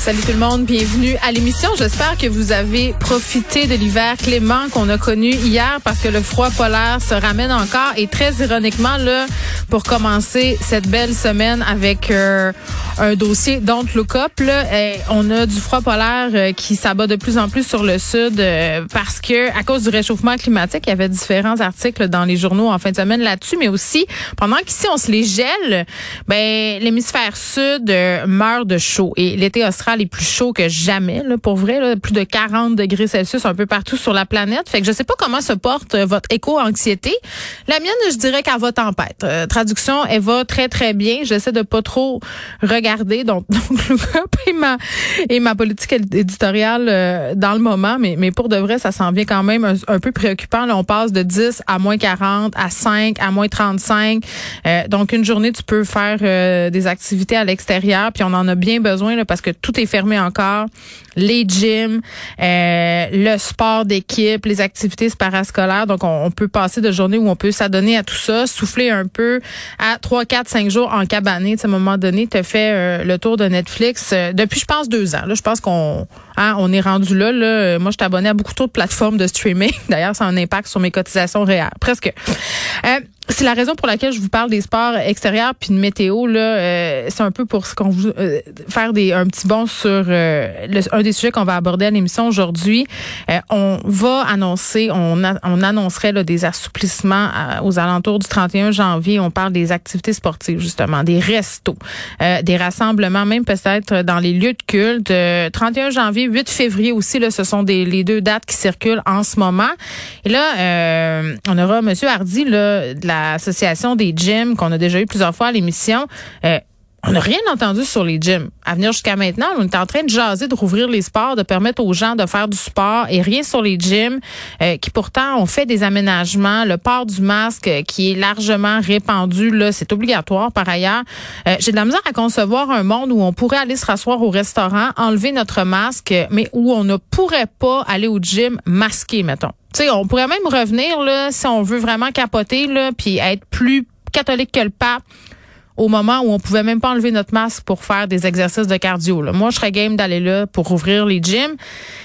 Salut tout le monde, bienvenue à l'émission. J'espère que vous avez profité de l'hiver clément qu'on a connu hier parce que le froid polaire se ramène encore et très ironiquement là pour commencer cette belle semaine avec euh, un dossier Don't Look Up là, eh, on a du froid polaire euh, qui s'abat de plus en plus sur le sud euh, parce que à cause du réchauffement climatique, il y avait différents articles dans les journaux en fin de semaine là-dessus mais aussi pendant qu'ici on se les gèle, ben l'hémisphère sud meurt de chaud et l'été austral est plus chaud que jamais, là, pour vrai, là, plus de 40 degrés Celsius un peu partout sur la planète. Fait que je sais pas comment se porte euh, votre éco-anxiété. La mienne, je dirais qu'elle va tempête. Euh, traduction, elle va très, très bien. J'essaie de pas trop regarder. Donc, donc le et ma, et ma politique éditoriale euh, dans le moment. Mais, mais pour de vrai, ça s'en vient quand même un, peu préoccupant. Là, on passe de 10 à moins 40, à 5, à moins 35. donc, une journée, tu peux faire des activités à l'extérieur. Puis on en a bien besoin là, parce que tout est fermé encore. Les gyms, euh, le sport d'équipe, les activités parascolaires. Donc, on, peut passer de journées où on peut s'adonner à tout ça, souffler un peu à 3, 4, 5 jours en cabané. À un moment donné, tu fait euh, le tour de Netflix euh, depuis, je pense, deux ans. Là, je pense qu'on hein, on est rendu là. là. Moi, je suis abonné à beaucoup trop de plateformes de streaming. D'ailleurs, ça a un impact sur mes cotisations réelles. Presque. C'est la raison pour laquelle je vous parle des sports extérieurs puis de météo là. Euh, c'est un peu pour ce qu'on vous euh, faire des un petit bond sur euh, un des sujets qu'on va aborder à l'émission aujourd'hui. on va annoncer, on, on annoncerait des assouplissements aux alentours du 31 janvier. On parle des activités sportives justement, des restos, des rassemblements, même peut-être dans les lieux de culte. 31 janvier, 8 février aussi là, ce sont des les deux dates qui circulent en ce moment. Et là, on aura Monsieur Hardy là la l'association des gyms qu'on a déjà eu plusieurs fois à l'émission. Euh, on n'a rien entendu sur les gyms. À venir jusqu'à maintenant, on est en train de jaser, de rouvrir les sports, de permettre aux gens de faire du sport et rien sur les gyms euh, qui pourtant ont fait des aménagements. Le port du masque euh, qui est largement répandu, là, c'est obligatoire par ailleurs. J'ai de la misère à concevoir un monde où on pourrait aller se rasseoir au restaurant, enlever notre masque, mais où on ne pourrait pas aller au gym masqué, mettons. Tu sais, on pourrait même revenir là si on veut vraiment capoter là, puis être plus catholique que le pape au moment où on pouvait même pas enlever notre masque pour faire des exercices de cardio. Là. Moi, je serais game d'aller là pour ouvrir les gyms.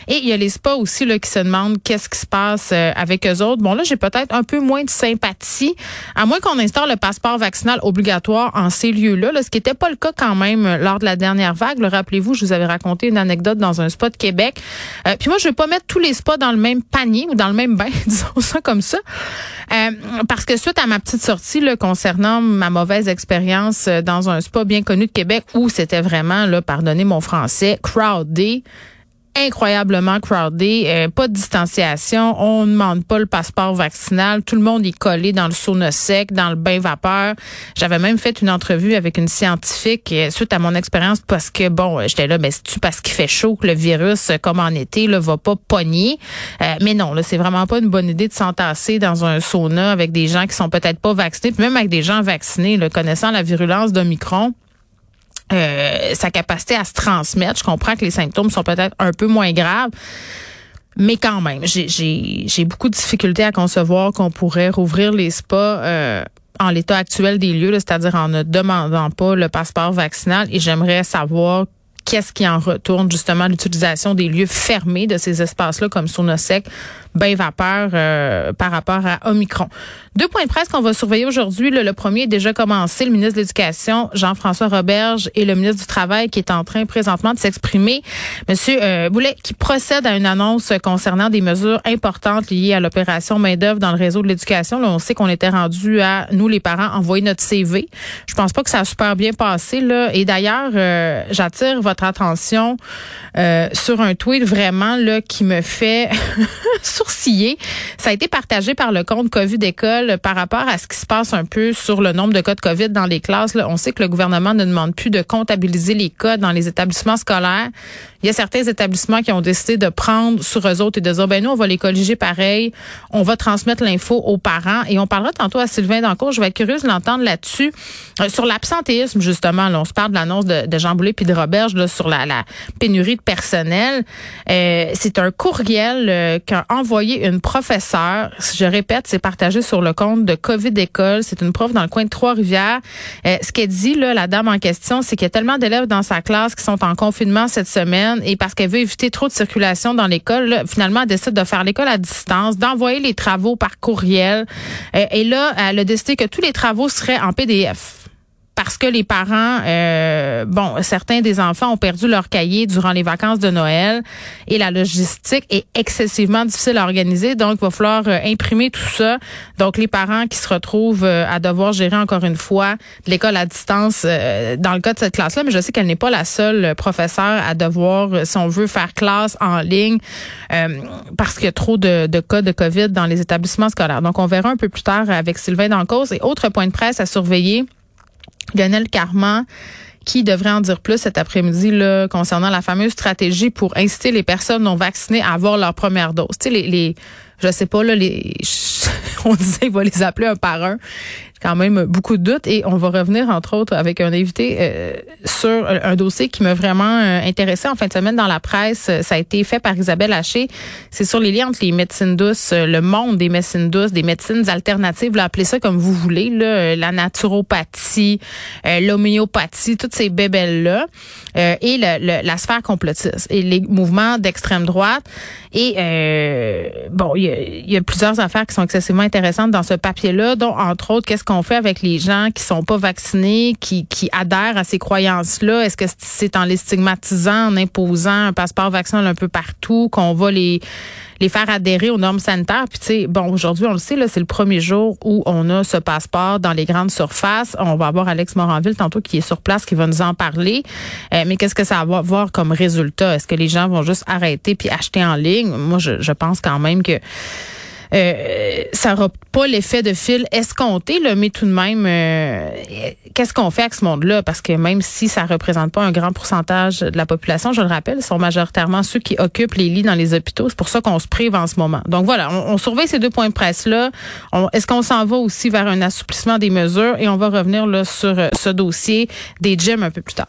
Et il y a les spas aussi là, qui se demandent qu'est-ce qui se passe euh, avec eux autres. Bon, là, j'ai peut-être un peu moins de sympathie, à moins qu'on instaure le passeport vaccinal obligatoire en ces lieux-là, là, ce qui n'était pas le cas quand même euh, lors de la dernière vague. Rappelez-vous, je vous avais raconté une anecdote dans un spa de Québec. Euh, puis moi, je vais pas mettre tous les spas dans le même panier ou dans le même bain, disons ça comme ça. parce que suite à ma petite sortie là, concernant ma mauvaise expérience euh, dans un spa bien connu de Québec où c'était vraiment, là, pardonnez mon français, crowded incroyablement crowded, euh, pas de distanciation, on ne demande pas le passeport vaccinal, tout le monde est collé dans le sauna sec, dans le bain vapeur. J'avais même fait une entrevue avec une scientifique euh, suite à mon expérience parce que bon, j'étais là, mais ben, c'est parce qu'il fait chaud que le virus, comme en été, là, va pas pogner? mais non, là, c'est vraiment pas une bonne idée de s'entasser dans un sauna avec des gens qui sont peut-être pas vaccinés, puis même avec des gens vaccinés, là, connaissant la virulence d'Omicron. Euh, sa capacité à se transmettre. Je comprends que les symptômes sont peut-être un peu moins graves. Mais quand même, j'ai beaucoup de difficultés à concevoir qu'on pourrait rouvrir les spas euh, en l'état actuel des lieux, c'est-à-dire en ne demandant pas le passeport vaccinal. Et j'aimerais savoir qu'est-ce qui en retourne justement l'utilisation des lieux fermés de ces espaces-là comme Sonosec, bain vapeur euh, par rapport à Omicron. Deux points de presse qu'on va surveiller aujourd'hui. Le, premier est déjà commencé. Le ministre de l'Éducation, Jean-François Roberge, et le ministre du Travail qui est en train présentement de s'exprimer. Monsieur euh, Boulet, qui procède à une annonce concernant des mesures importantes liées à l'opération main-d'œuvre dans le réseau de l'éducation. Là, on sait qu'on était rendu à, nous les parents, envoyer notre CV. Je pense pas que ça a super bien passé. Là. Et d'ailleurs, euh, j'attire votre attention euh, sur un tweet vraiment là qui me fait sourciller. Ça a été partagé par le compte Covid École par rapport à ce qui se passe un peu sur le nombre de cas de COVID dans les classes. On sait que le gouvernement ne demande plus de comptabiliser les cas dans les établissements scolaires. Il y a certains établissements qui ont décidé de prendre sur eux autres et de dire, ben nous, on va les colliger pareil, on va transmettre l'info aux parents. Et on parlera tantôt à Sylvain Dancourt, je vais être curieuse de l'entendre là-dessus. Euh, sur l'absentéisme, justement, là, on se parle de l'annonce de, de, Jean Boulet puis de Roberge sur la, la, pénurie de personnel. Euh, c'est un courriel euh, qu'a envoyé une professeure. Je répète, c'est partagé sur le compte de COVID École. C'est une prof dans le coin de Trois-Rivières. Euh, ce qu'elle dit, là, la dame en question, c'est qu'il y a tellement d'élèves dans sa classe qui sont en confinement cette semaine et parce qu'elle veut éviter trop de circulation dans l'école, finalement, elle décide de faire l'école à distance, d'envoyer les travaux par courriel. Euh, et là, elle a décidé que tous les travaux seraient en PDF parce que les parents, euh, bon, certains des enfants ont perdu leur cahier durant les vacances de Noël et la logistique est excessivement difficile à organiser. Donc, il va falloir euh, imprimer tout ça. Donc, les parents qui se retrouvent euh, à devoir gérer encore une fois l'école à distance dans le cas de cette classe-là, mais je sais qu'elle n'est pas la seule professeure à devoir, si on veut, faire classe en ligne parce qu'il y a trop de, de, cas de COVID dans les établissements scolaires. Donc, on verra un peu plus tard avec Sylvain Dancause. Et autre point de presse à surveiller, Lionel Carman qui devrait en dire plus cet après-midi là, concernant la fameuse stratégie pour inciter les personnes non vaccinées à avoir leur première dose. Tu sais, les, je sais pas, là, les, on disait qu'il va les appeler un par un quand même beaucoup de doutes et on va revenir entre autres avec un invité euh, sur un dossier qui m'a vraiment euh, intéressé en fin de semaine dans la presse. Ça a été fait par Isabelle Haché. C'est sur les liens entre les médecines douces, euh, le monde des médecines douces, des médecines alternatives, là, appelez ça comme vous voulez, là, la naturopathie, l'homéopathie, toutes ces bébelles là et le, la sphère complotiste et les mouvements d'extrême droite. Et bon, il y, y a, plusieurs affaires qui sont excessivement intéressantes dans ce papier-là, dont entre autres qu'est-ce qu'on fait avec les gens qui sont pas vaccinés, qui, adhèrent à ces croyances-là? Est-ce que c'est en les stigmatisant, en imposant un passeport vaccinal un peu partout, qu'on va les les faire adhérer aux normes sanitaires? Puis tu sais, bon, aujourd'hui, on le sait, là, c'est le premier jour où on a ce passeport dans les grandes surfaces. On va avoir Alex Moranville tantôt qui est sur place, qui va nous en parler. Euh, mais qu'est-ce que ça va avoir comme résultat? Est-ce que les gens vont juste arrêter puis acheter en ligne? Moi, je pense quand même que euh, ça n'aura pas l'effet de fil escompté, là, mais tout de même, euh, qu'est-ce qu'on fait avec ce monde-là? Parce que même si ça représente pas un grand pourcentage de la population, je le rappelle, sont majoritairement ceux qui occupent les lits dans les hôpitaux. C'est pour ça qu'on se prive en ce moment. Donc voilà, on, surveille ces deux points de presse-là. Est-ce qu'on s'en va aussi vers un assouplissement des mesures? Et on va revenir là, sur euh, ce dossier des gyms un peu plus tard.